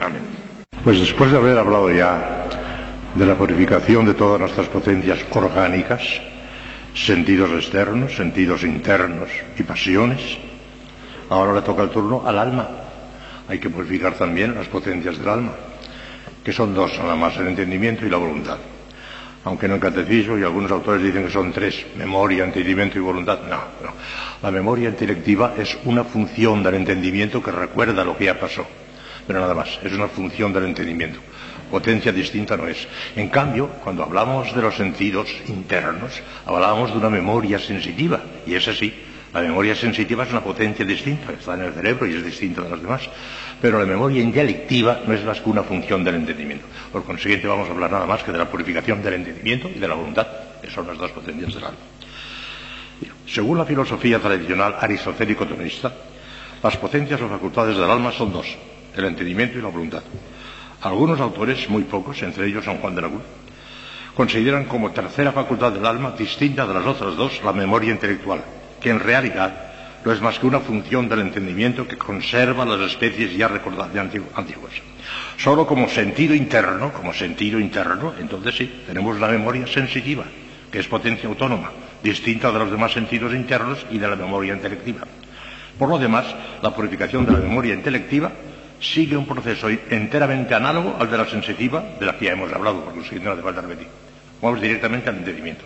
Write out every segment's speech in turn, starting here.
Amén. Pues después de haber hablado ya de la purificación de todas nuestras potencias orgánicas, sentidos externos, sentidos internos y pasiones, ahora le toca el turno al alma. Hay que purificar también las potencias del alma, que son dos, nada más el entendimiento y la voluntad. Aunque en catecismo y algunos autores dicen que son tres, memoria, entendimiento y voluntad. No, no. La memoria intelectiva es una función del entendimiento que recuerda lo que ya pasó. Pero nada más, es una función del entendimiento. Potencia distinta no es. En cambio, cuando hablamos de los sentidos internos, hablamos de una memoria sensitiva. Y es así. La memoria sensitiva es una potencia distinta, está en el cerebro y es distinta de las demás. Pero la memoria intelectiva no es más que una función del entendimiento. Por consiguiente, vamos a hablar nada más que de la purificación del entendimiento y de la voluntad, que son las dos potencias del alma. Según la filosofía tradicional aristotélico-tonista, las potencias o facultades del alma son dos, el entendimiento y la voluntad. Algunos autores, muy pocos, entre ellos San Juan de la Cruz, consideran como tercera facultad del alma, distinta de las otras dos, la memoria intelectual, que en realidad no es más que una función del entendimiento que conserva las especies ya recordadas antiguas. Solo como sentido interno, como sentido interno, entonces sí, tenemos la memoria sensitiva, que es potencia autónoma, distinta de los demás sentidos internos y de la memoria intelectiva. Por lo demás, la purificación de la memoria intelectiva sigue un proceso enteramente análogo al de la sensitiva, de la que ya hemos hablado, por lo siguiente no hace falta repetir. Vamos directamente al entendimiento.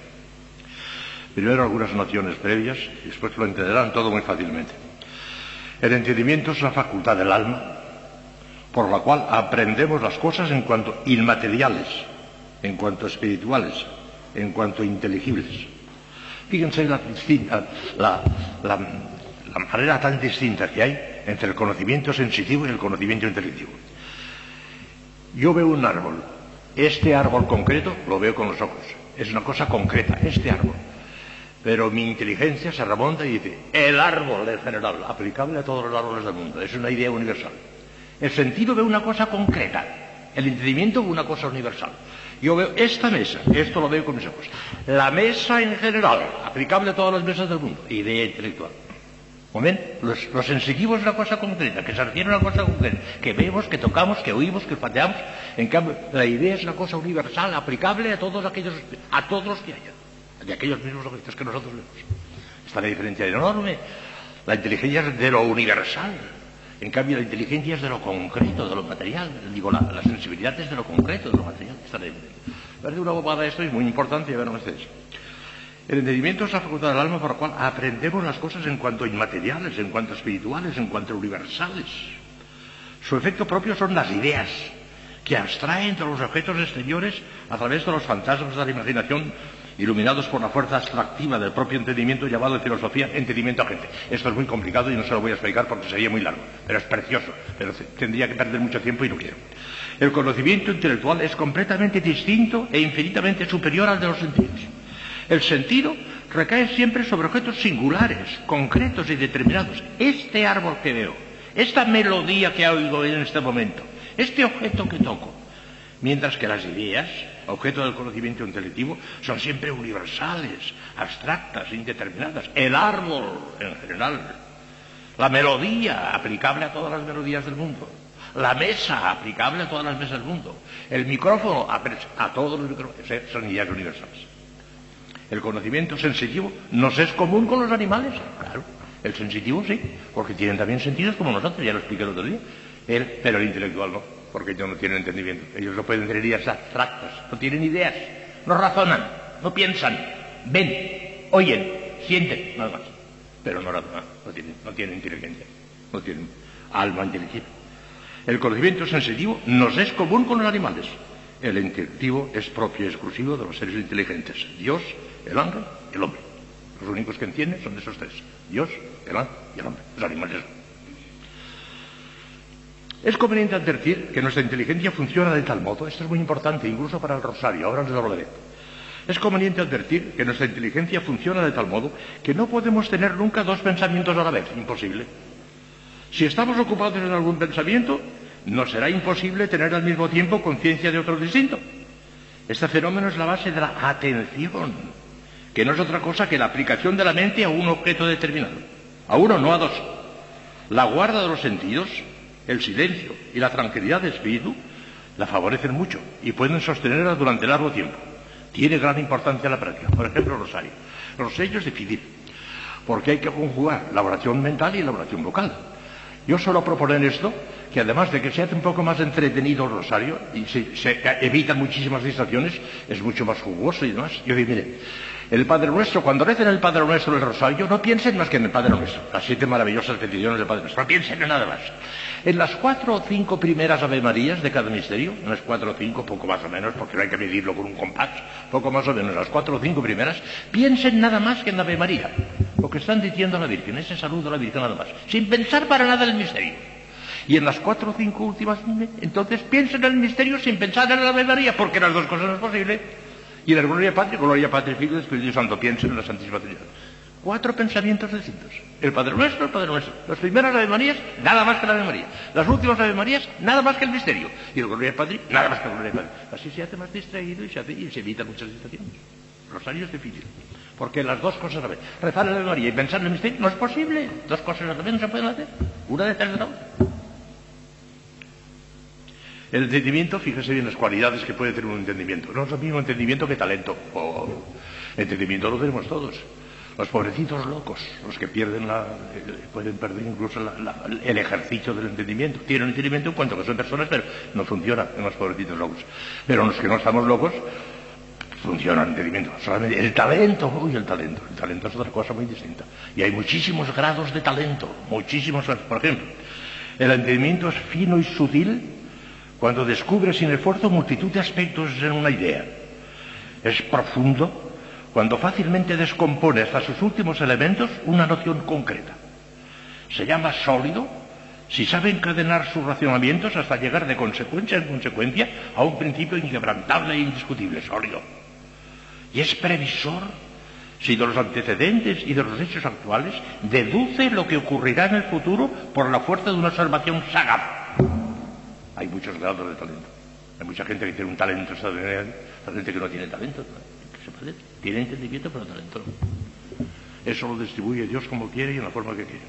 Primero algunas nociones previas y después lo entenderán todo muy fácilmente. El entendimiento es la facultad del alma por la cual aprendemos las cosas en cuanto inmateriales, en cuanto espirituales, en cuanto inteligibles. Fíjense la, la, la, manera tan distinta que hay entre el conocimiento sensitivo y el conocimiento intelectivo. Yo veo un árbol, este árbol concreto lo veo con los ojos, es una cosa concreta, este árbol. Pero mi inteligencia se remonta y dice, el árbol en general, aplicable a todos los árboles del mundo, es una idea universal. El sentido ve una cosa concreta, el entendimiento ve una cosa universal. Yo veo esta mesa, esto lo veo con mis ojos. La mesa en general, aplicable a todas las mesas del mundo, idea intelectual. ven? Los, los es una cosa concreta, que se refiere a una cosa concreta, que vemos, que tocamos, que oímos, que pateamos. En cambio, la idea es una cosa universal, aplicable a todos aquellos, a todos los que haya de aquellos mismos objetos que nosotros vemos. Está la diferencia enorme. La inteligencia es de lo universal. En cambio, la inteligencia es de lo concreto, de lo material. Digo, la, sensibilidad es de lo concreto, de lo material. La diferencia. Parece una bobada esto es muy importante, verán ustedes. El entendimiento es la facultad del alma por la cual aprendemos las cosas en cuanto inmateriales, en cuanto espirituales, en cuanto universales. Su efecto propio son las ideas, que abstraen de los objetos exteriores a través de los fantasmas de la imaginación iluminados por la fuerza abstractiva del propio entendimiento llamado en filosofía entendimiento agente. Esto es muy complicado y no se lo voy a explicar porque sería muy largo, pero es precioso, pero tendría que perder mucho tiempo y no quiero. El conocimiento intelectual es completamente distinto e infinitamente superior al de los sentidos. El sentido recae siempre sobre objetos singulares, concretos y determinados. Este árbol que veo, esta melodía que oigo en este momento, este objeto que toco, mientras que las ideas objeto del conocimiento intelectivo, son siempre universales, abstractas, indeterminadas. El árbol, en general. La melodía, aplicable a todas las melodías del mundo. La mesa, aplicable a todas las mesas del mundo. El micrófono, a, todos los micrófonos. Son ideas universales. El conocimiento sensitivo nos es común con los animales, claro. El sensitivo sí, porque tienen también sentidos como nosotros, ya lo expliqué el otro día. pero el intelectual no porque ellos no tienen entendimiento. Ellos no pueden tener ideas abstractas, no tienen ideas, no razonan, no piensan, ven, oyen, sienten, nada más. Pero no razonan, no tienen, no tienen inteligencia, no tienen alma inteligente. El conocimiento sensitivo nos es común con los animales. El intelectivo es propio y exclusivo de los seres inteligentes. Dios, el ángel el hombre. Los únicos que entienden son de esos tres. Dios, el ángel y el hombre. Los animales. Es conveniente advertir que nuestra inteligencia funciona de tal modo, esto es muy importante, incluso para el rosario, ahora les lo hablaré. Es conveniente advertir que nuestra inteligencia funciona de tal modo que no podemos tener nunca dos pensamientos a la vez, imposible. Si estamos ocupados en algún pensamiento, nos será imposible tener al mismo tiempo conciencia de otro distinto. Este fenómeno es la base de la atención, que no es otra cosa que la aplicación de la mente a un objeto determinado. A uno, no a dos. La guarda de los sentidos el silencio y la tranquilidad de espíritu la favorecen mucho y pueden sostenerla durante largo tiempo. Tiene gran importancia la práctica. Por ejemplo, el rosario. Rosario es difícil, porque hay que conjugar la oración mental y la oración vocal. Yo suelo proponer esto, que además de que se hace un poco más entretenido el rosario y se, se evitan muchísimas distracciones, es mucho más jugoso y demás. Yo digo, mire, el Padre Nuestro, cuando recen el Padre Nuestro el Rosario, no piensen más que en el Padre Nuestro, las siete maravillosas peticiones del Padre Nuestro, no piensen en nada más. En las cuatro o cinco primeras Ave Marías de cada misterio, en las cuatro o cinco, poco más o menos, porque no hay que medirlo con un compás, poco más o menos, las cuatro o cinco primeras, piensen nada más que en la Ave María, lo que están diciendo a la Virgen, ese saludo a la Virgen nada más, sin pensar para nada en el misterio. Y en las cuatro o cinco últimas, entonces piensen en el misterio sin pensar en la Ave María, porque las dos cosas no es posible. Y en la Gloria Patria, Gloria Patria, Hijo y Espíritu Santo, piensen en la Santísima Trinidad. Cuatro pensamientos distintos. El Padre Nuestro, el Padre Nuestro. Las primeras Ave Marías, nada más que la Ave María. Las últimas Ave Marías, nada más que el misterio. Y el Gloria Patria, nada más que el Gloria Patria. Así se hace más distraído y se, hace, y se evita muchas distracciones. Rosario es difícil. Porque las dos cosas a ver, rezar en la Ave María y pensar en el misterio no es posible. Dos cosas a la vez no se pueden hacer. Una detrás de la otra. El entendimiento, fíjese bien las cualidades que puede tener un entendimiento. No es lo mismo entendimiento que talento. Oh, entendimiento lo tenemos todos. Los pobrecitos locos, los que pierden la, pueden perder incluso el ejercicio del entendimiento. Tienen entendimiento en cuanto que son personas, pero no funciona en los pobrecitos locos. Pero los que no estamos locos, funciona el entendimiento. Solamente el talento, uy, el talento. El talento es otra cosa muy distinta. Y hay muchísimos grados de talento, muchísimos. Por ejemplo, el entendimiento es fino y sutil cuando descubre sin esfuerzo multitud de aspectos en una idea. Es profundo cuando fácilmente descompone hasta sus últimos elementos una noción concreta. Se llama sólido si sabe encadenar sus racionamientos hasta llegar de consecuencia en consecuencia a un principio inquebrantable e indiscutible, sólido. Y es previsor si de los antecedentes y de los hechos actuales deduce lo que ocurrirá en el futuro por la fuerza de una observación sagaz. Hay muchos grados de talento. Hay mucha gente que tiene un talento extraordinario, gente que no tiene talento. Tiene entendimiento, pero talento no. Eso lo distribuye Dios como quiere y en la forma que quiere.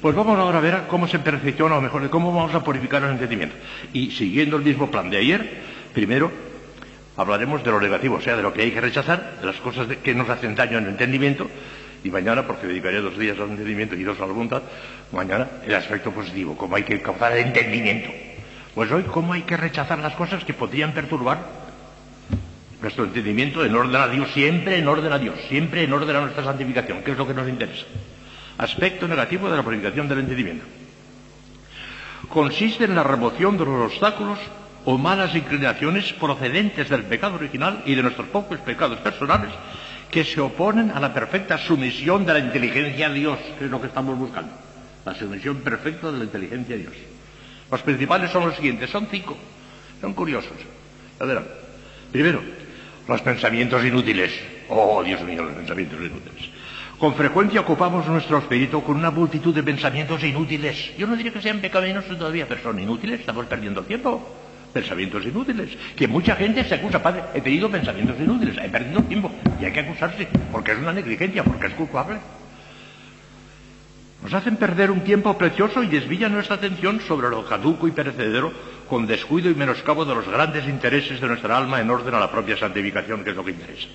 Pues vamos ahora a ver cómo se perfecciona, o mejor, cómo vamos a purificar el entendimiento. Y siguiendo el mismo plan de ayer, primero hablaremos de lo negativo, o sea, de lo que hay que rechazar, de las cosas que nos hacen daño en el entendimiento, y mañana, porque dedicaré dos días al entendimiento y dos a la voluntad, mañana el aspecto positivo, cómo hay que causar el entendimiento. Pues hoy, cómo hay que rechazar las cosas que podrían perturbar nuestro entendimiento en orden a Dios, siempre en orden a Dios, siempre en orden a nuestra santificación, que es lo que nos interesa. Aspecto negativo de la purificación del entendimiento. Consiste en la remoción de los obstáculos o malas inclinaciones procedentes del pecado original y de nuestros pocos pecados personales que se oponen a la perfecta sumisión de la inteligencia a Dios, que es lo que estamos buscando. La sumisión perfecta de la inteligencia a Dios. Los principales son los siguientes, son cinco, son curiosos. A ver, primero, los pensamientos inútiles. Oh, Dios mío, los pensamientos inútiles. Con frecuencia ocupamos nuestro espíritu con una multitud de pensamientos inútiles. Yo no diría que sean pecaminosos todavía, pero son inútiles, estamos perdiendo tiempo. Pensamientos inútiles. Que mucha gente se acusa, padre, he tenido pensamientos inútiles, he perdido tiempo. Y hay que acusarse, porque es una negligencia, porque es culpable. Nos hacen perder un tiempo precioso y desvían nuestra atención sobre lo caduco y perecedero con descuido y menoscabo de los grandes intereses de nuestra alma en orden a la propia santificación, que es lo que interesa.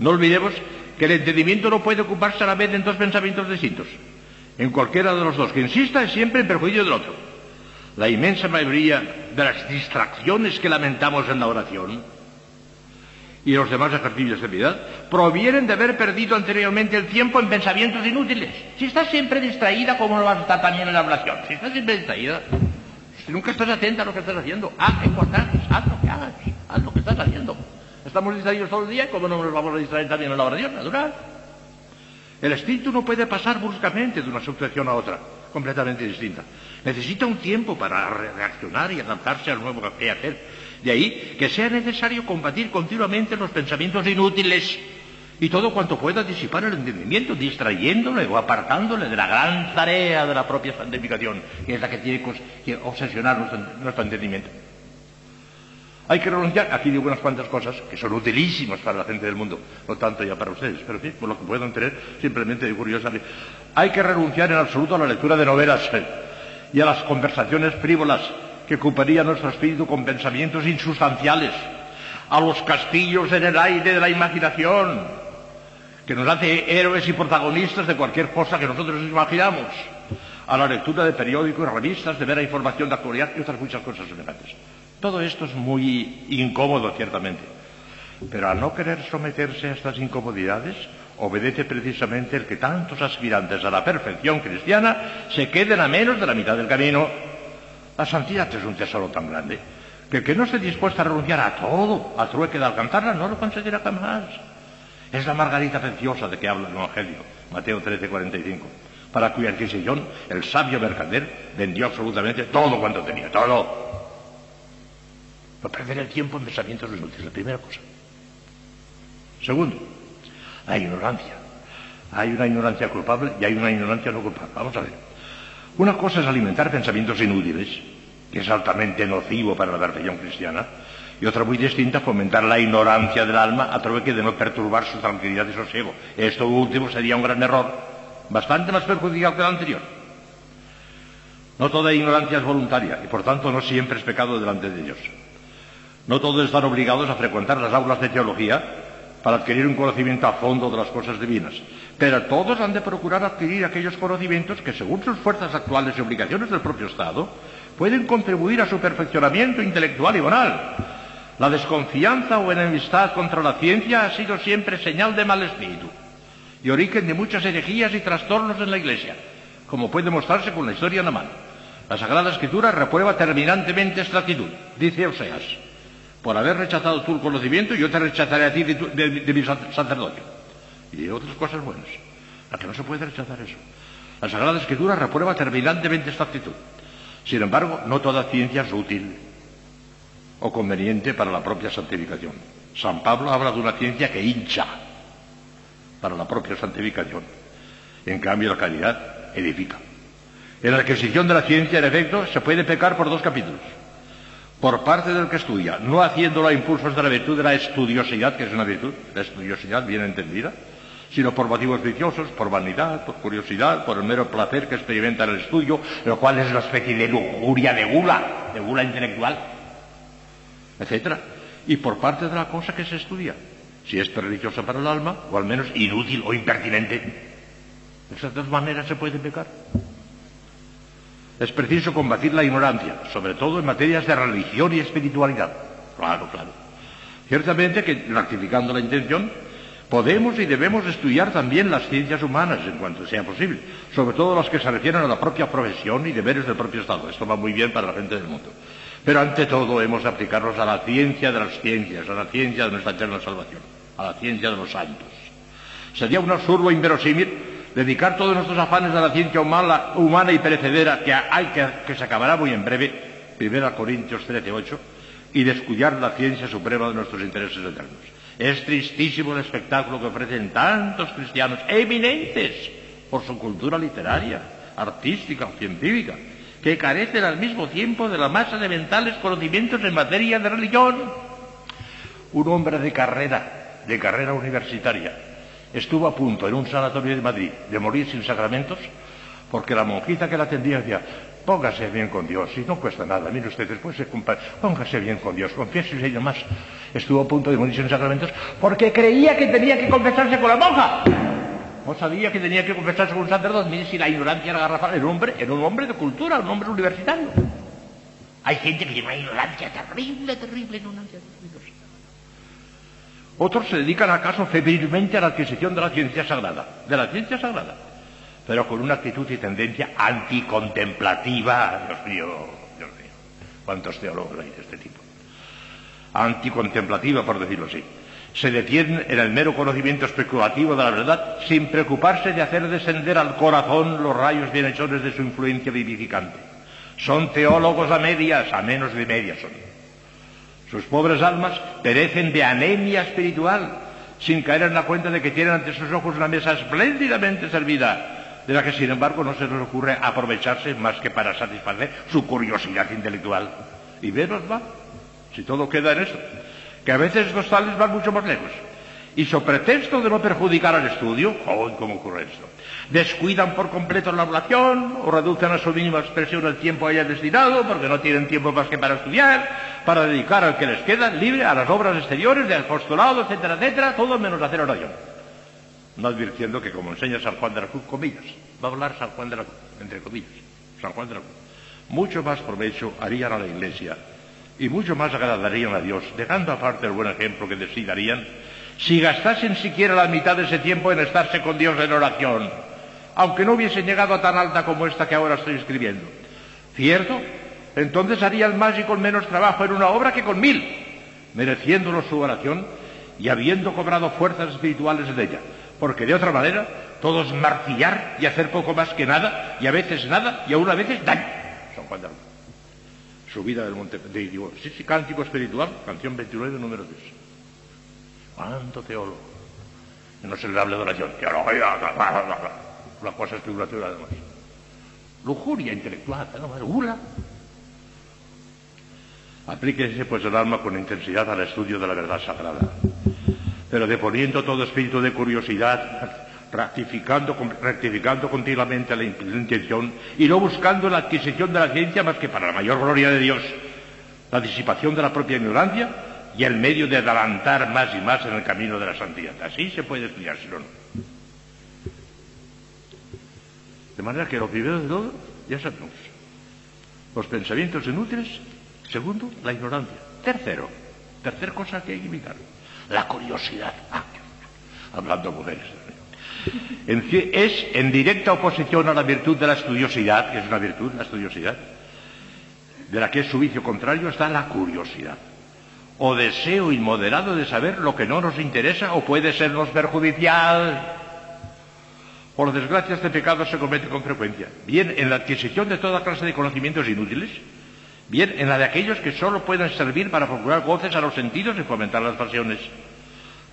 No olvidemos que el entendimiento no puede ocuparse a la vez en dos pensamientos distintos. En cualquiera de los dos que insista es siempre en perjuicio del otro. La inmensa mayoría de las distracciones que lamentamos en la oración y los demás ejercicios de piedad provienen de haber perdido anteriormente el tiempo en pensamientos inútiles. Si estás siempre distraída, ¿cómo lo vas a estar también en la oración? Si estás siempre distraída, si nunca estás atenta a lo que estás haciendo, haz importantes, haz lo que hagas, haz lo que estás haciendo. Estamos distraídos todo el día, ¿cómo no nos vamos a distraer también en la oración? Natural. El espíritu no puede pasar bruscamente de una situación a otra, completamente distinta. Necesita un tiempo para reaccionar y adaptarse al nuevo que hacer. De ahí que sea necesario combatir continuamente los pensamientos inútiles y todo cuanto pueda disipar el entendimiento, distrayéndole o apartándole de la gran tarea de la propia santificación, que es la que tiene que obsesionar nuestro, entendimiento. Hay que renunciar, aquí digo unas cuantas cosas que son utilísimas para la gente del mundo, no tanto ya para ustedes, pero sí, por lo que puedan tener, simplemente de curiosa. Hay que renunciar en absoluto a la lectura de novelas y a las conversaciones frívolas que ocuparían nuestro espíritu con pensamientos insustanciales, a los castillos en el aire de la imaginación, que nos hace héroes y protagonistas de cualquier cosa que nosotros nos imaginamos, a la lectura de periódicos, revistas, de ver información de actualidad y otras muchas cosas semejantes. Todo esto es muy incómodo, ciertamente, pero al no querer someterse a estas incomodidades, obedece precisamente el que tantos aspirantes a la perfección cristiana se queden a menos de la mitad del camino. La santidad es un tesoro tan grande que el que no esté dispuesto a renunciar a todo a trueque de alcanzarla no lo conseguirá jamás. Es la margarita preciosa de que habla el Evangelio, Mateo 13, 45, para cuya adquisición el sabio mercader vendió absolutamente todo cuanto tenía, todo. No perder el tiempo en pensamientos inútiles, la primera cosa. Segundo, la ignorancia. Hay una ignorancia culpable y hay una ignorancia no culpable. Vamos a ver. Una cosa es alimentar pensamientos inútiles, que es altamente nocivo para la perfección cristiana, y otra muy distinta, fomentar la ignorancia del alma a través de no perturbar su tranquilidad y sosiego. Esto último sería un gran error, bastante más perjudicial que el anterior. No toda ignorancia es voluntaria y por tanto no siempre es pecado delante de Dios. No todos están obligados a frecuentar las aulas de teología para adquirir un conocimiento a fondo de las cosas divinas. Pero todos han de procurar adquirir aquellos conocimientos que, según sus fuerzas actuales y obligaciones del propio Estado, pueden contribuir a su perfeccionamiento intelectual y moral. La desconfianza o enemistad contra la ciencia ha sido siempre señal de mal espíritu y origen de muchas herejías y trastornos en la Iglesia, como puede mostrarse con la historia en la mano. La Sagrada Escritura reprueba terminantemente esta actitud, dice Oseas por haber rechazado tú el conocimiento, yo te rechazaré a ti de, mi sacerdocio. Y de otras cosas buenas. A que no se puede rechazar eso. La Sagrada Escritura reprueba terminantemente esta actitud. Sin embargo, no toda ciencia es útil o conveniente para la propia santificación. San Pablo habla de una ciencia que hincha para la propia santificación. En cambio, la caridad edifica. En la adquisición de la ciencia, en efecto, se puede pecar por dos capítulos por parte del que estudia, no haciéndolo a impulsos de la virtud de la estudiosidad, que es una virtud, la estudiosidad bien entendida, sino por motivos viciosos, por vanidad, por curiosidad, por el mero placer que experimenta el estudio, lo cual es una especie de lujuria, de gula, de gula intelectual, etc. Y por parte de la cosa que se estudia, si es perniciosa para el alma, o al menos inútil o impertinente. De esas dos maneras se puede pecar. Es preciso combatir la ignorancia, sobre todo en materias de religión y espiritualidad. Claro, claro. Ciertamente que, rectificando la intención, podemos y debemos estudiar también las ciencias humanas en cuanto sea posible, sobre todo las que se refieren a la propia profesión y deberes del propio Estado. Esto va muy bien para la gente del mundo. Pero ante todo hemos de aplicarnos a la ciencia de las ciencias, a la ciencia de nuestra eterna salvación, a la ciencia de los santos. Sería un absurdo inverosímil dedicar todos nuestros afanes a la ciencia humana, humana y perecedera que, se acabará muy en breve, 1 Corintios 13, 8, y descuidar la ciencia suprema de nuestros intereses eternos. Es tristísimo el espectáculo que ofrecen tantos cristianos eminentes por su cultura literaria, artística científica, que carecen al mismo tiempo de la masa de mentales conocimientos en materia de religión. Un hombre de carrera, de carrera universitaria, estuvo a punto en un sanatorio de Madrid de morir sin sacramentos porque la monjita que la atendía decía, póngase bien con Dios, y no cuesta nada, mire usted, después se póngase bien con Dios, confiésese y demás. Estuvo a punto de morir sin sacramentos porque creía que tenía que confesarse con la monja. No sabía que tenía que confesarse con un sacerdote. Mire si la ignorancia era garrafal. Era hombre, era un hombre de cultura, un hombre universitario. Hay gente que tiene una ignorancia terrible, terrible, ignorancia terrible. Otros se dedican acaso febrilmente a la adquisición de la ciencia sagrada, de la ciencia sagrada, pero con una actitud y tendencia anticontemplativa. Dios mío, Dios mío, ¿cuántos teólogos hay de este tipo? Anticontemplativa, por decirlo así. Se detienen en el mero conocimiento especulativo de la verdad sin preocuparse de hacer descender al corazón los rayos bienhechores de su influencia vivificante. Son teólogos a medias, a menos de medias son. Sus pobres almas perecen de anemia espiritual, sin caer en la cuenta de que tienen ante sus ojos una mesa espléndidamente servida, de la que sin embargo no se les ocurre aprovecharse más que para satisfacer su curiosidad intelectual. Y veros va, si todo queda en eso, que a veces los tales van mucho más lejos y sobre pretexto de no perjudicar al estudio, ¡oh, cómo ocurre esto! Descuidan por completo la oración o reducen a su mínima expresión el tiempo a ella destinado porque no tienen tiempo más que para estudiar, para dedicar al que les queda libre a las obras exteriores, de apostolado, etcétera, etcétera, todo menos hacer oración. No advirtiendo que, como enseña San Juan de la Cruz, comillas, va a hablar San Juan de la Cruz, entre comillas, San Juan de la Cruz, mucho más provecho harían a la Iglesia y mucho más agradarían a Dios, dejando aparte el buen ejemplo que de sí darían, si gastasen siquiera la mitad de ese tiempo en estarse con Dios en oración, aunque no hubiesen llegado a tan alta como esta que ahora estoy escribiendo. ¿Cierto? Entonces harían más y con menos trabajo en una obra que con mil, mereciéndolo su oración y habiendo cobrado fuerzas espirituales de ella. Porque de otra manera, todo es martillar y hacer poco más que nada, y a veces nada, y aún a veces daño. San Juan de Subida del monte. De, digo, sí, sí, cántico espiritual, canción 29, número 3. ¿Cuánto teólogo? No se le hable de oración. Teología, la cosa especulativa además. Lujuria intelectual, ¿no? gula. Aplíquese pues el alma con intensidad al estudio de la verdad sagrada, pero deponiendo todo espíritu de curiosidad, rectificando, continuamente la intención y no buscando la adquisición de la ciencia más que para la mayor gloria de Dios, la disipación de la propia ignorancia y el medio de adelantar más y más en el camino de la santidad. Así se puede estudiar, si no, no. De manera que lo primero de todo, ya sabemos, los pensamientos inútiles, segundo, la ignorancia, tercero, tercer cosa que hay que evitar, la curiosidad. Ah, hablando mujeres. es en directa oposición a la virtud de la estudiosidad, que es una virtud, la estudiosidad, de la que es su vicio contrario, está la curiosidad, o deseo inmoderado de saber lo que no nos interesa o puede sernos perjudicial. Por desgracia, este pecado se comete con frecuencia, bien en la adquisición de toda clase de conocimientos inútiles, bien en la de aquellos que sólo pueden servir para procurar goces a los sentidos y fomentar las pasiones.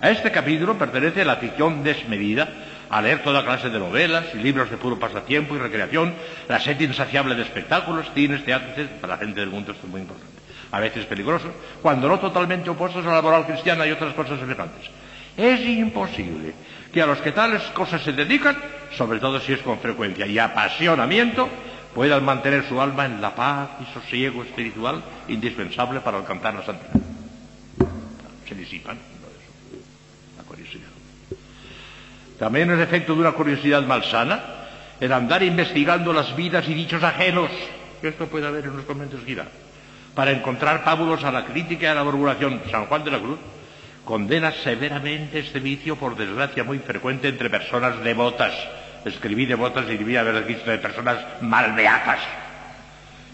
A este capítulo pertenece la ficción desmedida, a leer toda clase de novelas y libros de puro pasatiempo y recreación, la sed insaciable de espectáculos, cines, teatros, para la gente del mundo esto es muy importante. A veces peligroso, cuando no totalmente opuestos a la moral cristiana y otras cosas semejantes. Es imposible que a los que tales cosas se dedican, sobre todo si es con frecuencia y apasionamiento, puedan mantener su alma en la paz y sosiego espiritual indispensable para alcanzar la santidad. Se disipan. La curiosidad. También es efecto de una curiosidad malsana el andar investigando las vidas y dichos ajenos, que esto puede haber en los conventos Gira, para encontrar pábulos a la crítica y a la murmuración. San Juan de la Cruz condena severamente este vicio, por desgracia muy frecuente entre personas devotas. Escribí devotas y debía haber visto de personas malbeatas.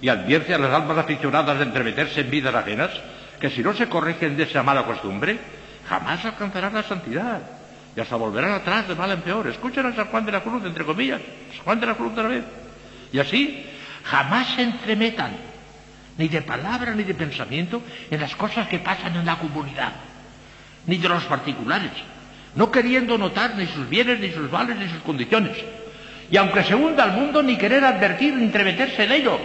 Y advierte a las almas aficionadas de entremeterse en vidas ajenas que si no se corrigen de esa mala costumbre, jamás alcanzarán la santidad. Y hasta volverán atrás de mal en peor. Escuchen a San Juan de la Cruz, entre comillas. San Juan de la Cruz otra vez. Y así, jamás se entremetan, ni de palabra ni de pensamiento, en las cosas que pasan en la comunidad ni de los particulares, no queriendo notar ni sus bienes, ni sus vales, ni sus condiciones. Y aunque se hunda al mundo, ni querer advertir, ni entremeterse en ello,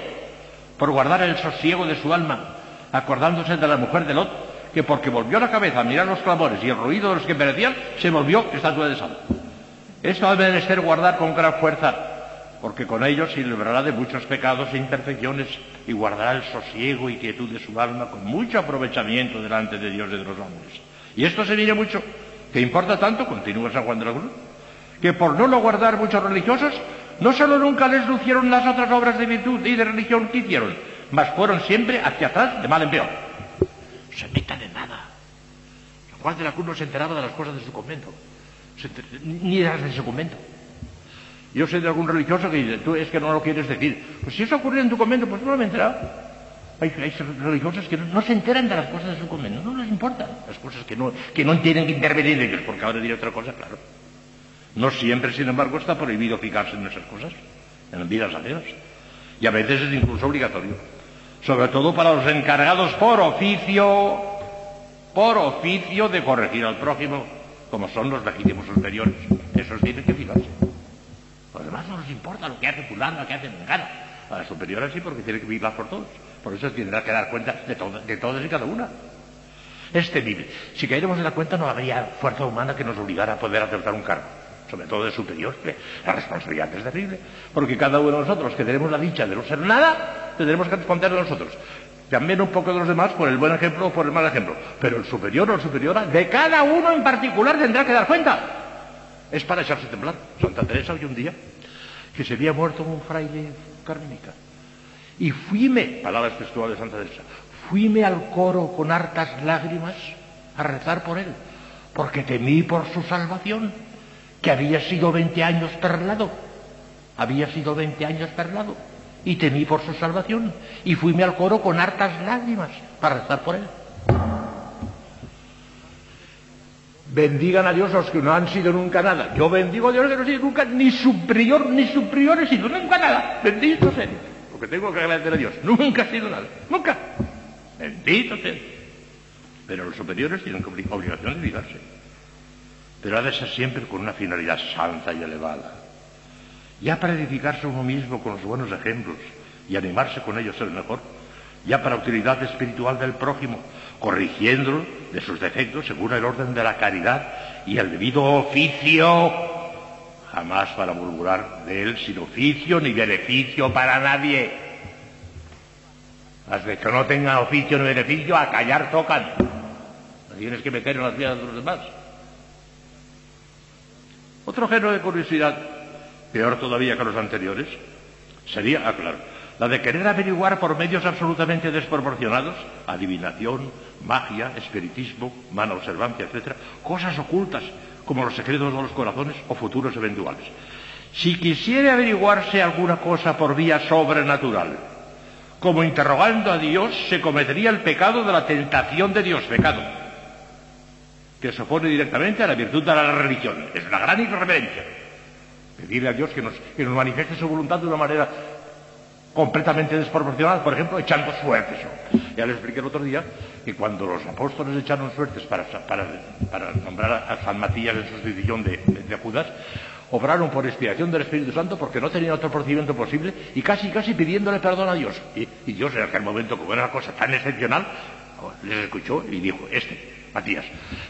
por guardar el sosiego de su alma, acordándose de la mujer de Lot, que porque volvió la cabeza a mirar los clamores y el ruido de los que perecían, se volvió estatua de sal. Esto debe de ser guardar con gran fuerza, porque con ello se librará de muchos pecados e imperfecciones y guardará el sosiego y quietud de su alma con mucho aprovechamiento delante de Dios y de los hombres. Y esto se viene mucho. ¿Qué importa tanto? Continúa San Juan de la Cruz. Que por no lo guardar muchos religiosos, no solo nunca les lucieron las otras obras de virtud y de religión que hicieron, mas fueron siempre hacia atrás de mal en peor. Se metan en nada. San Juan de la Cruz no se enteraba de las cosas de su convento, ni de las de su convento. Yo sé de algún religioso que dice, tú es que no lo quieres decir. Pues si eso ocurrió en tu convento, pues no lo he enterado. Hay, religiosos que no, se enteran de las cosas de su convento, no les importa las cosas que no, que no tienen que intervenir ellos, porque ahora diré otra cosa, claro. No siempre, sin embargo, está prohibido fijarse en esas cosas, en vidas ajenas. Y a veces es incluso obligatorio. Sobre todo para los encargados por oficio, por oficio de corregir al prójimo, como son los legítimos superiores. Esos tienen que fijarse. Los demás no les importa lo que hace fulano, lo que hace Mengana. A las superiores sí, porque tienen que vigilar por todos. Por eso tendrá que dar cuenta de, todo, de todas y cada una. Es temible. Si caeremos en la cuenta no habría fuerza humana que nos obligara a poder aceptar un cargo, sobre todo de superior. La responsabilidad es terrible, porque cada uno de nosotros que tenemos la dicha de no ser nada, tendremos que responder de nosotros. También un poco de los demás por el buen ejemplo o por el mal ejemplo. Pero el superior o la superiora, de cada uno en particular tendrá que dar cuenta. Es para echarse temblar. Santa Teresa hoy un día que se había muerto un fraile carmelita. Y fuime, palabras textuales de Santa Teresa, fuime al coro con hartas lágrimas a rezar por él, porque temí por su salvación, que había sido veinte años perlado, había sido veinte años perlado y temí por su salvación y fuime al coro con hartas lágrimas para rezar por él. Bendigan a Dios los que no han sido nunca nada. Yo bendigo a Dios que no han sido nunca ni su prior ni su prior he sido nunca nada. Bendito sea. Porque tengo que agradecer a Dios. Nunca ha sido nada. Nunca. Bendito sea Pero los superiores tienen obligación de ligarse. Pero ha de ser siempre con una finalidad santa y elevada ya para edificarse uno mismo con los buenos ejemplos y animarse con ellos el mejor, ya para utilidad espiritual del prójimo, corrigiéndolo de sus defectos según el orden de la caridad y el debido oficio, jamás para murmurar de él sin oficio ni beneficio para nadie. Las que no tengan oficio ni beneficio, a callar tocan. No tienes que meter en las vidas de los demás. Otro género de curiosidad peor todavía que los anteriores, sería, aclarar, ah, la de querer averiguar por medios absolutamente desproporcionados, adivinación, magia, espiritismo, mala observancia, etc., cosas ocultas como los secretos de los corazones o futuros eventuales. Si quisiera averiguarse alguna cosa por vía sobrenatural, como interrogando a Dios, se cometería el pecado de la tentación de Dios, pecado, que se opone directamente a la virtud de la religión. Es una gran irreverencia. Pedirle a Dios que nos, manifieste su voluntad de una manera completamente desproporcionada, por ejemplo, echando suertes. Ya les expliqué el otro día que cuando los apóstoles echaron suertes para, nombrar a San Matías en sustitución de, de, Judas, obraron por expiación del Espíritu Santo porque no tenían otro procedimiento posible y casi, casi pidiéndole perdón a Dios. Y, Dios en aquel momento, como era una cosa tan excepcional, les escuchó y dijo, este, Matías.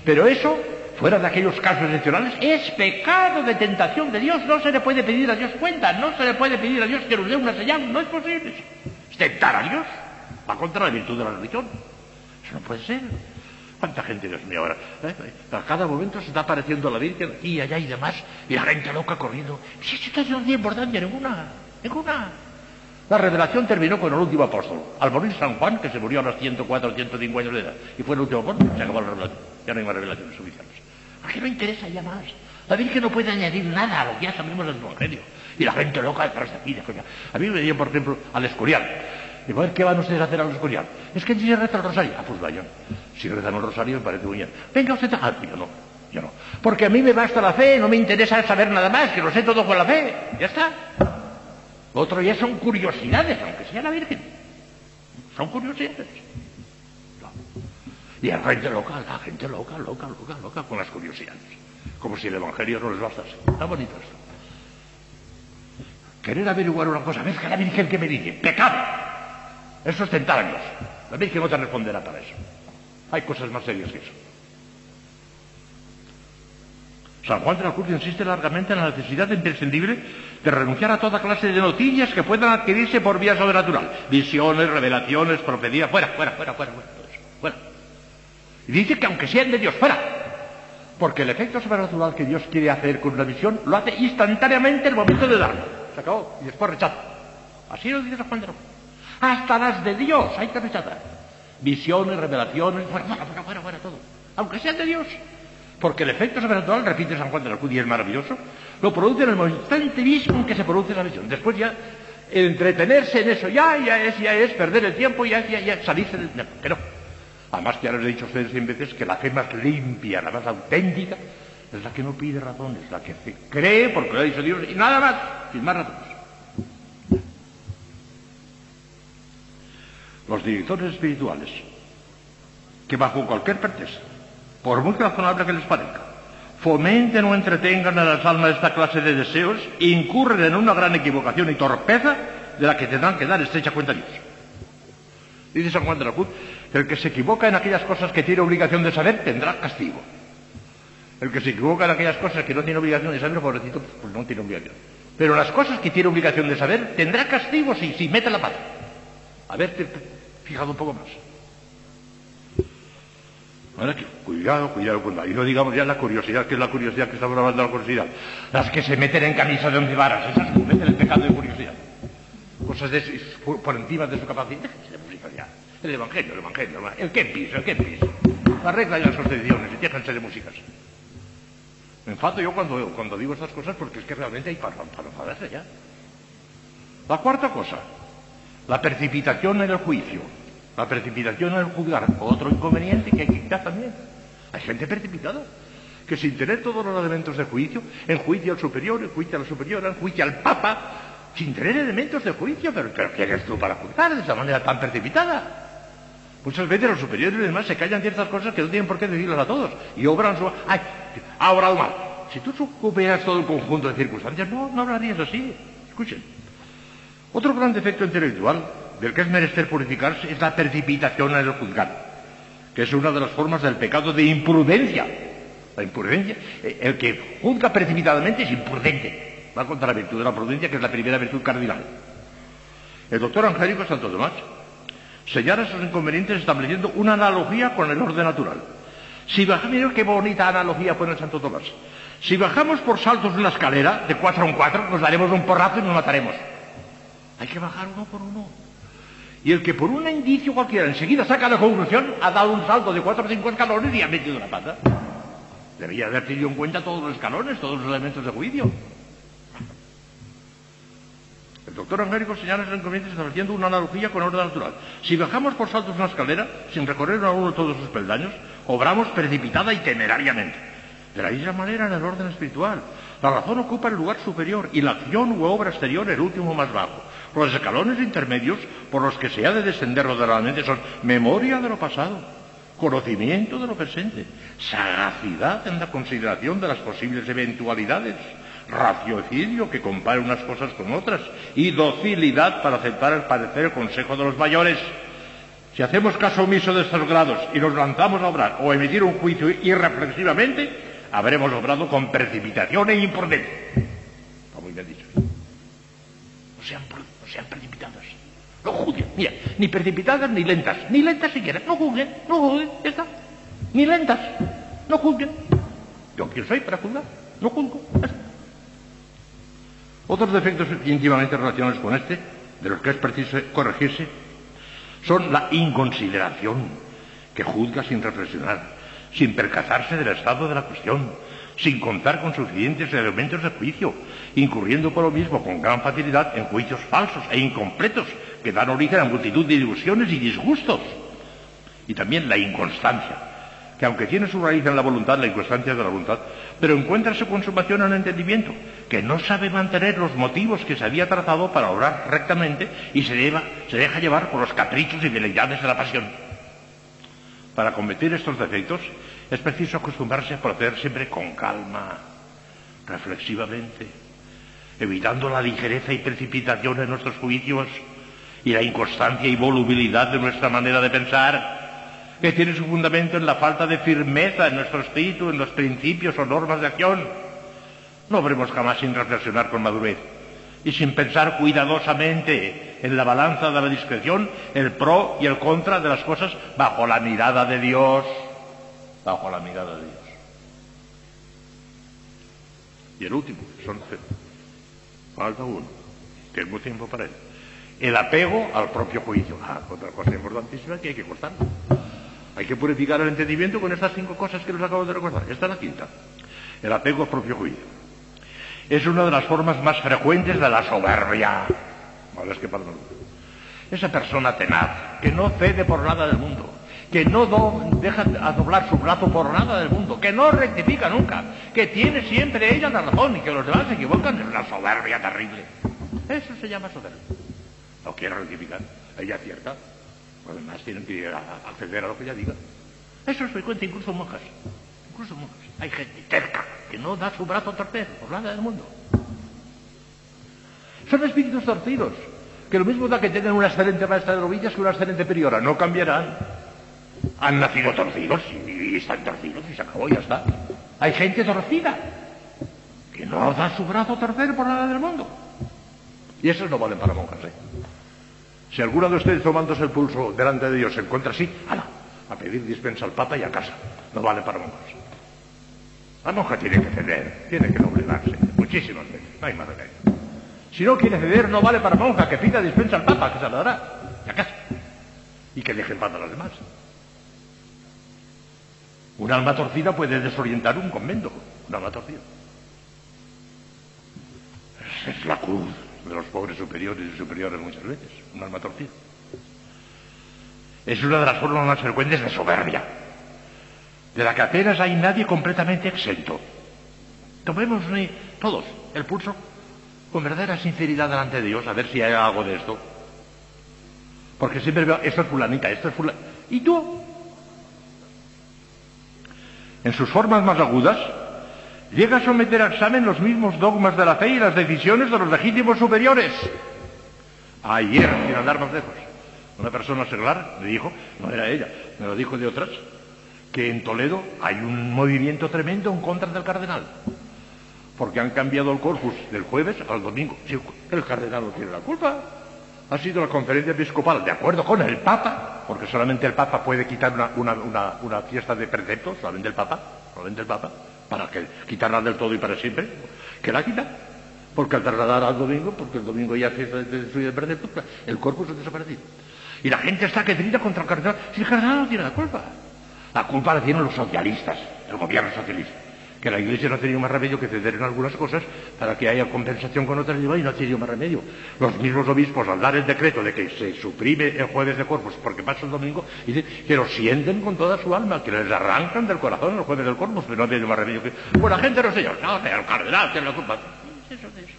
Pero eso fuera de aquellos casos excepcionales, es pecado de tentación de Dios. No se le puede pedir a Dios cuenta, no se le puede pedir a Dios que nos dé una señal, no es posible. Tentar a Dios, va contra la virtud de la religión. Eso no puede ser. ¿Cuánta gente, Dios mío, ahora? ¿Eh? A cada momento se está apareciendo la Virgen aquí allá y demás, y la gente loca corriendo. Si esto no tiene importancia ninguna, ninguna. La revelación terminó con el último apóstol. Al morir San Juan, que se murió a los 104 o 105 años de edad, y fue el último apóstol, se acabó la revelación. Ya no hay más revelaciones oficiales. ¿A qué no interesa ya más? La Virgen no puede añadir nada a lo que ya sabemos del Evangelio. Y la gente loca detrás de aquí. A mí me dio, por ejemplo, al Escorial. Digo, a ver, ¿qué van ustedes a hacer al Escorial? Es que si se reza el rosario. Ah, pues vayan. Si rezan el rosario me parece muy bien. Venga usted a... Ah, yo no, yo no. Porque a mí me basta la fe, no me interesa saber nada más, que lo sé todo con la fe. Ya está. otro ya son curiosidades, aunque sea la Virgen. Son curiosidades. Y la gente loca, la gente loca, loca, loca, loca, con las curiosidades. Como si el Evangelio no les bastase. Está bonito esto. Querer averiguar una cosa, ves que la Virgen que me dice, pecado. Es tentar a Dios. La Virgen no te responderá para eso. Hay cosas más serias que eso. San Juan de la Cruz insiste largamente en la necesidad imprescindible de renunciar a toda clase de noticias que puedan adquirirse por vía sobrenatural. Visiones, revelaciones, profecías, fuera, fuera, fuera, fuera, fuera. fuera. Y dice que aunque sean de Dios, fuera. Porque el efecto sobrenatural que Dios quiere hacer con una visión lo hace instantáneamente en el momento de darlo. Se acabó. Y después rechaza. Así lo dice San Juan de la Hasta las de Dios hay que rechazar. Visiones, revelaciones, fuera, fuera, fuera, fuera, todo. Aunque sean de Dios. Porque el efecto sobrenatural, repite San Juan de la Cruz es maravilloso, lo produce en el instante mismo en que se produce la visión. Después ya, entretenerse en eso ya, ya es, ya es perder el tiempo, ya, ya, ya salirse del... Que no. Ya les he dicho a ustedes cien veces que la fe más limpia, la más auténtica, es la que no pide razones, la que cree porque lo ha dicho Dios y nada más, sin más razones. Los directores espirituales, que bajo cualquier pretexto, por muy razonable que les parezca, fomenten o entretengan a las almas esta clase de deseos, incurren en una gran equivocación y torpeza de la que tendrán que dar estrecha cuenta a Dios. Dice San Juan de la Cruz, el que se equivoca en aquellas cosas que tiene obligación de saber tendrá castigo. El que se equivoca en aquellas cosas que no tiene obligación de saber, pobrecito, pues no tiene obligación. Pero las cosas que tiene obligación de saber tendrá castigo si, si mete la pata. Haberte fijado un poco más. Que, cuidado, cuidado con la. Y no digamos ya la curiosidad, que es la curiosidad que estamos hablando de la curiosidad. Las que se meten en camisa de once varas, esas cometen el pecado de curiosidad. Cosas de, por, encima de su capacidad. De música ya. El evangelio, el evangelio, el qué piso, el qué piso. La regla y las constituciones, y déjense de músicas. Me enfado yo cuando, cuando digo estas cosas porque es que realmente hay para, para enfadarse ya. La cuarta cosa, la precipitación en el juicio. La precipitación en el juzgar. Otro inconveniente que hay que quitar también. Hay gente precipitada que sin tener todos los elementos de juicio, enjuicia al superior, enjuicia a la superiora, enjuicia al papa, sin tener elementos de juicio. Pero, pero ¿quién eres tú para juzgar de esa manera tan precipitada? Muchas veces los superiores y demás se callan ciertas cosas que no tienen por qué decirlas a todos y obran su... ¡Ay! Ha obrado mal. Si tú superas todo el conjunto de circunstancias, no, no hablarías así. Escuchen. Otro gran defecto intelectual del que es menester purificarse es la precipitación en el juzgado, que es una de las formas del pecado de imprudencia. La imprudencia, eh, el que juzga precipitadamente es imprudente. Va contra la virtud de la prudencia, que es la primera virtud cardinal. El doctor Angélico Santo Tomás señala esos inconvenientes estableciendo una analogía con el orden natural. Si bajamos, qué bonita analogía pone el Santo Tomás. Si bajamos por saltos de una escalera, de cuatro en cuatro, nos daremos un porrazo y nos mataremos. Hay que bajar uno por uno. Y el que por un indicio cualquiera enseguida saca la conclusión, ha dado un salto de cuatro o cinco escalones y ha metido la pata. Debería haber tenido en cuenta todos los escalones, todos los elementos de juicio. El doctor Angélico señala esos inconvenientes estableciendo una analogía con orden natural. Si bajamos por saltos una escalera, sin recorrer a uno todos sus peldaños, obramos precipitada y temerariamente. De la misma manera en el orden espiritual. La razón ocupa el lugar superior y la acción u obra exterior el último más bajo. Los escalones intermedios por los que se ha de descender ordenadamente son memoria de lo pasado, conocimiento de lo presente, sagacidad en la consideración de las posibles eventualidades, raciocinio que compare unas cosas con otras y docilidad para aceptar el parecer, el consejo de los mayores. Si hacemos caso omiso de estos grados y nos lanzamos a obrar o emitir un juicio irreflexivamente, habremos obrado con precipitación e imprudencia. Está muy bien dicho. No sean, no sean precipitadas. No juzguen. Mira, ni precipitadas ni lentas. Ni lentas siquiera. No juzguen. No juzguen. Ya está. Ni lentas. No juzguen. Yo quién soy para juzgar. No juzgo. Otros defectos íntimamente relacionados con este, de los que es preciso corregirse, son la inconsideración, que juzga sin reflexionar, sin percatarse del estado de la cuestión, sin contar con suficientes elementos de juicio, incurriendo por lo mismo con gran facilidad en juicios falsos e incompletos que dan origen a multitud de ilusiones y disgustos. Y también la inconstancia, que aunque tiene su raíz en la voluntad, la inconstancia de la voluntad, pero encuentra su consumación en el entendimiento, que no sabe mantener los motivos que se había trazado para obrar rectamente y se, deja llevar por los caprichos y veleidades de la pasión. Para combatir estos defectos es preciso acostumbrarse a proceder siempre con calma, reflexivamente, evitando la ligereza y precipitación en nuestros juicios y la inconstancia y volubilidad de nuestra manera de pensar, que tiene su fundamento en la falta de firmeza en nuestro espíritu, en los principios o normas de acción. No obremos jamás sin reflexionar con madurez y sin pensar cuidadosamente en la balanza de la discreción el pro y el contra de las cosas bajo la mirada de Dios, bajo la mirada de Dios. Y el último, son falta uno, tengo tiempo para él. El apego al propio juicio. Ah, otra cosa importantísima que hay que cortar. Hay que purificar el entendimiento con estas cinco cosas que les acabo de recordar. Esta es la quinta. El apego al propio juicio. Es una de las formas más frecuentes de la soberbia. es que Esa persona tenaz, que no cede por nada del mundo, que no deja a doblar su brazo por nada del mundo, que no rectifica nunca, que tiene siempre ella la razón y que los demás se equivocan, es una soberbia terrible. Eso se llama soberbia. No quiere rectificar, ella acierta, los demás tienen que acceder a lo que ella diga. Eso es frecuente, incluso monjas. Incluso monjas. Hay gente terca que no da su brazo a torcer por nada del mundo. Son espíritus torcidos. Que lo mismo da que tengan una excelente maestra de novillas que una excelente priora. No cambiarán. Han nacido torcidos y, están torcidos y se acabó, ya está. Hay gente torcida que no da su brazo torcer por nada del mundo. Y esos no valen para monjas, ¿eh? Si alguno de ustedes tomándose el pulso delante de Dios se encuentra así, ¡hala! A pedir dispensa al Papa y a casa. No vale para monjas. La monja tiene que ceder, tiene que doblegarse, muchísimas veces, no hay más remedio. Si no quiere ceder, no vale para monja, que pida dispensa al Papa, que se la dará, y a casa. Y que deje en a los demás. Un alma torcida puede desorientar un convento, un alma torcida. Esa es la cruz de los pobres superiores y superiores muchas veces, un alma torcida. Es una de las formas más frecuentes de soberbia, de la que apenas hay nadie completamente exento. Tomemos todos el pulso con verdadera sinceridad delante de Dios, a ver si hay algo de esto. Porque siempre veo, esto es fulanita, esto es fulanita. ¿Y tú? En sus formas más agudas, llega a someter a examen los mismos dogmas de la fe y las decisiones de los legítimos superiores. Ayer, sin andar más lejos, una persona seglar me dijo, no era ella, me lo dijo de otras, que en Toledo hay un movimiento tremendo en contra del cardenal. Porque han cambiado el corpus del jueves al domingo. el cardenal no tiene la culpa. Ha sido la conferencia episcopal, de acuerdo con el Papa, porque solamente el Papa puede quitar una, fiesta de preceptos, solamente el Papa, solamente el Papa, para que quitarla del todo y para siempre, que la quita. Porque al trasladar al domingo, porque el domingo ya fiesta de, de, preceptos, el corpus ha desaparecido. Y la gente está que contra el cardenal. Si el cardenal no tiene la culpa. La culpa la tienen los socialistas, el gobierno socialista. Que la Iglesia no ha tenido más remedio que ceder en algunas cosas para que haya compensación con otras y no ha tenido más remedio. Los mismos obispos, al dar el decreto de que se suprime el jueves de Corpus porque pasa el domingo, dicen que lo sienten con toda su alma, que les arrancan del corazón el jueves del Corpus, pero no tiene más remedio que. Bueno, la gente no señor, no, el cardenal tiene la culpa. ¿Qué es eso de eso?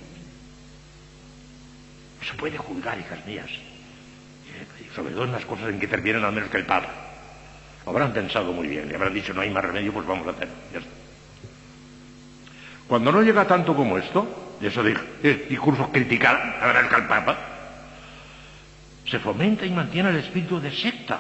No se puede juzgar, hijas mías sobre todo en las cosas en que intervienen al menos que el Papa. Habrán pensado muy bien y habrán dicho no hay más remedio, pues vamos a hacerlo. Cuando no llega tanto como esto, y eso de discursos criticar a ver al Papa, se fomenta y mantiene el espíritu de secta,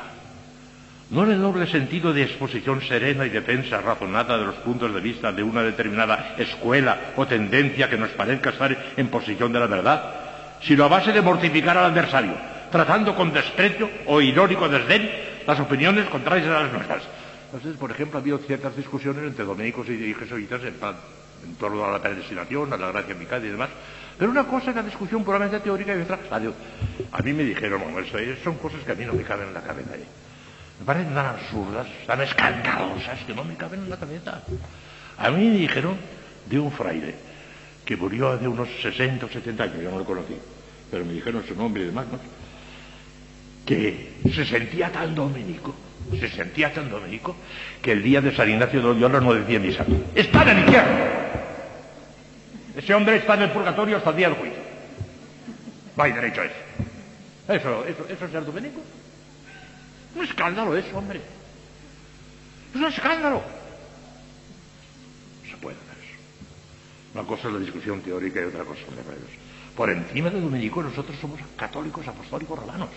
no en el doble sentido de exposición serena y defensa razonada de los puntos de vista de una determinada escuela o tendencia que nos parezca estar en posición de la verdad, sino a base de mortificar al adversario, tratando con desprecio o irónico desdén las opiniones contrarias a las nuestras. Entonces, por ejemplo, ha habido ciertas discusiones entre dominicos y jesuitas en, en torno a la predestinación, a la gracia mical y demás. Pero una cosa es la discusión puramente teórica y otra, a mí me dijeron, bueno, eso, son cosas que a mí no me caben en la cabeza. ¿eh? Me parecen tan absurdas, tan escandalosas, que no me caben en la cabeza. A mí me dijeron de un fraile que murió hace unos 60 o 70 años, yo no lo conocí, pero me dijeron su nombre y demás, ¿no? que se sentía tan dominico, se sentía tan dominico, que el día de San Ignacio de Loyola no decía misa. ¡Está en el infierno! Ese hombre está en el purgatorio hasta el día del juicio. No hay derecho a eso. Eso, eso, es ser dominico. Un escándalo eso, hombre. Es un escándalo. No se puede hacer eso. Una cosa es la discusión teórica y otra cosa las redes. Por encima de dominico nosotros somos católicos apostólicos romanos.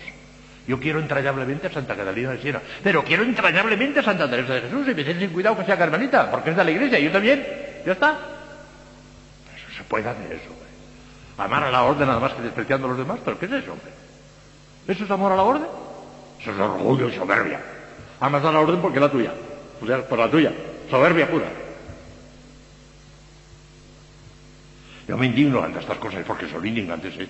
Yo quiero entrañablemente a Santa Catalina de Siena, pero quiero entrañablemente a Santa Teresa de Jesús y me sin cuidado que sea carmelita, porque es de la iglesia, y yo también. Ya está. Puede hacer eso, hombre. Amar a la orden nada más que despreciando a los demás, pero ¿qué es eso, hombre? ¿Eso es amor a la orden? Eso es orgullo y soberbia. Amas a la orden porque es la tuya. O sea, por la tuya. Soberbia pura. Yo me indigno ante estas cosas porque son indignantes, ¿eh?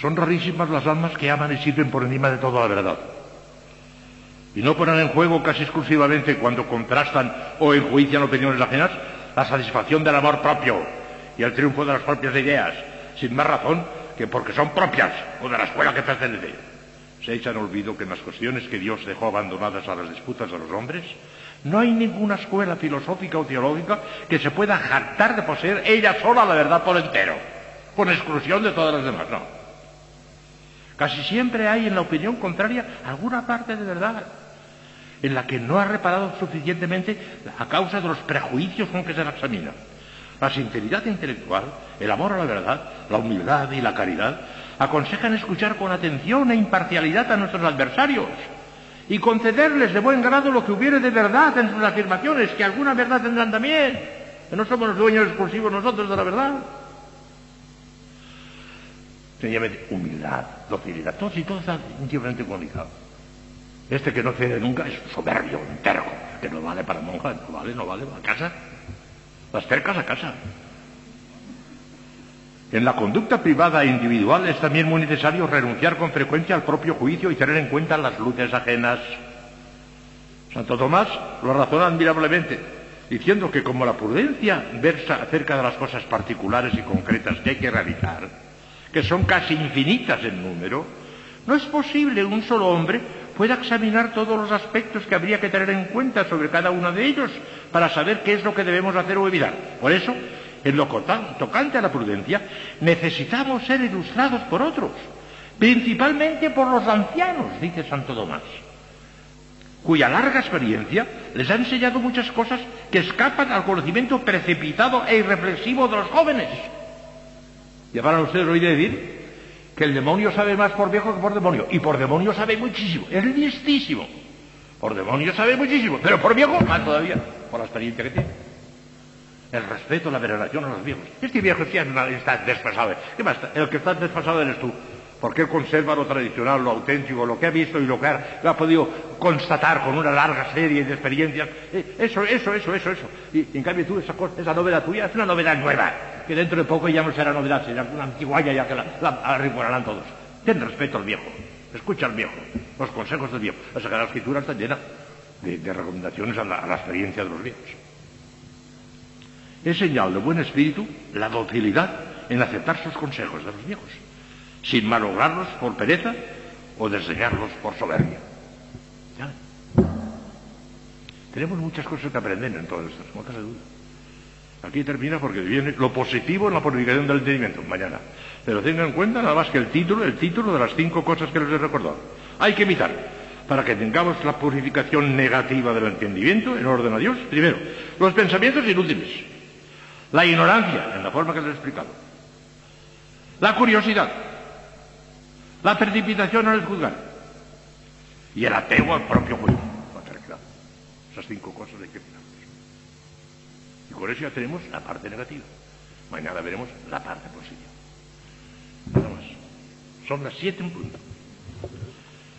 Son rarísimas las almas que aman y sirven por encima de toda la verdad. Y no ponen en juego casi exclusivamente cuando contrastan o enjuician opiniones ajenas la satisfacción del amor propio y el triunfo de las propias ideas, sin más razón que porque son propias o de la escuela que pertenece. Se echan olvido que en las cuestiones que Dios dejó abandonadas a las disputas de los hombres, no hay ninguna escuela filosófica o teológica que se pueda jactar de poseer ella sola la verdad por entero, con exclusión de todas las demás. No. Casi siempre hay en la opinión contraria alguna parte de verdad en la que no ha reparado suficientemente a causa de los prejuicios con que se la examina. la sinceridad intelectual, el amor a la verdad, la humildad y la caridad aconsejan escuchar con atención e imparcialidad a nuestros adversarios y concederles de buen grado lo que hubiere de verdad en sus afirmaciones, que alguna verdad tendrán también, que no somos los dueños exclusivos nosotros de la verdad. Sencillamente, humildad, docilidad, todo y todo está íntimamente comunicado. Este que no cede nunca es soberbio, un que no vale para monja, no vale, no vale, a casa. Las cercas a casa. En la conducta privada e individual es también muy necesario renunciar con frecuencia al propio juicio y tener en cuenta las luces ajenas. Santo Tomás lo razona admirablemente, diciendo que como la prudencia versa acerca de las cosas particulares y concretas que hay que realizar, que son casi infinitas en número, no es posible un solo hombre pueda examinar todos los aspectos que habría que tener en cuenta sobre cada uno de ellos para saber qué es lo que debemos hacer o evitar. Por eso, en lo tocante a la prudencia, necesitamos ser ilustrados por otros, principalmente por los ancianos, dice Santo Tomás, cuya larga experiencia les ha enseñado muchas cosas que escapan al conocimiento precipitado e irreflexivo de los jóvenes. Llevarán ustedes hoy decir que el demonio sabe más por viejo que por demonio. Y por demonio sabe muchísimo. Es listísimo. Por demonio sabe muchísimo. Pero por viejo más todavía. Por la experiencia que tiene. El respeto, la veneración a los viejos. Este viejo sí está desfasado. ¿Qué más? El que está desfasado eres tú. Porque él conserva lo tradicional, lo auténtico, lo que ha visto y lo que ha, podido constatar con una larga serie de experiencias. Eh, eso, eso, eso, eso, eso. Y, en cambio tú, esa, cosa, esa novedad tuya es una novedad nueva que dentro de poco ya no será novedad, será una antiguaya ya que la, la todos. Ten respeto al viejo, escucha al viejo, los consejos del viejo. La Sagrada Escritura está llena de, recomendaciones a la, experiencia de los viejos. Es señal de buen espíritu la docilidad en aceptar sus consejos de los viejos, sin malograrlos por pereza o desdeñarlos por soberbia. Tenemos muchas cosas que aprender en estas, no cabe duda. Aquí termina porque viene lo positivo en la purificación del entendimiento, mañana. Pero tengan en cuenta nada más que el título, el título de las cinco cosas que les he recordado. Hay que evitar, para que tengamos la purificación negativa del entendimiento en orden a Dios, primero, los pensamientos inútiles, la ignorancia, en la forma que les he explicado, la curiosidad, la precipitación el juzgar y el apego al propio juicio. Esas cinco cosas hay que con eso ya tenemos la parte negativa. Mañana veremos la parte positiva. Nada más. Son las siete en punto.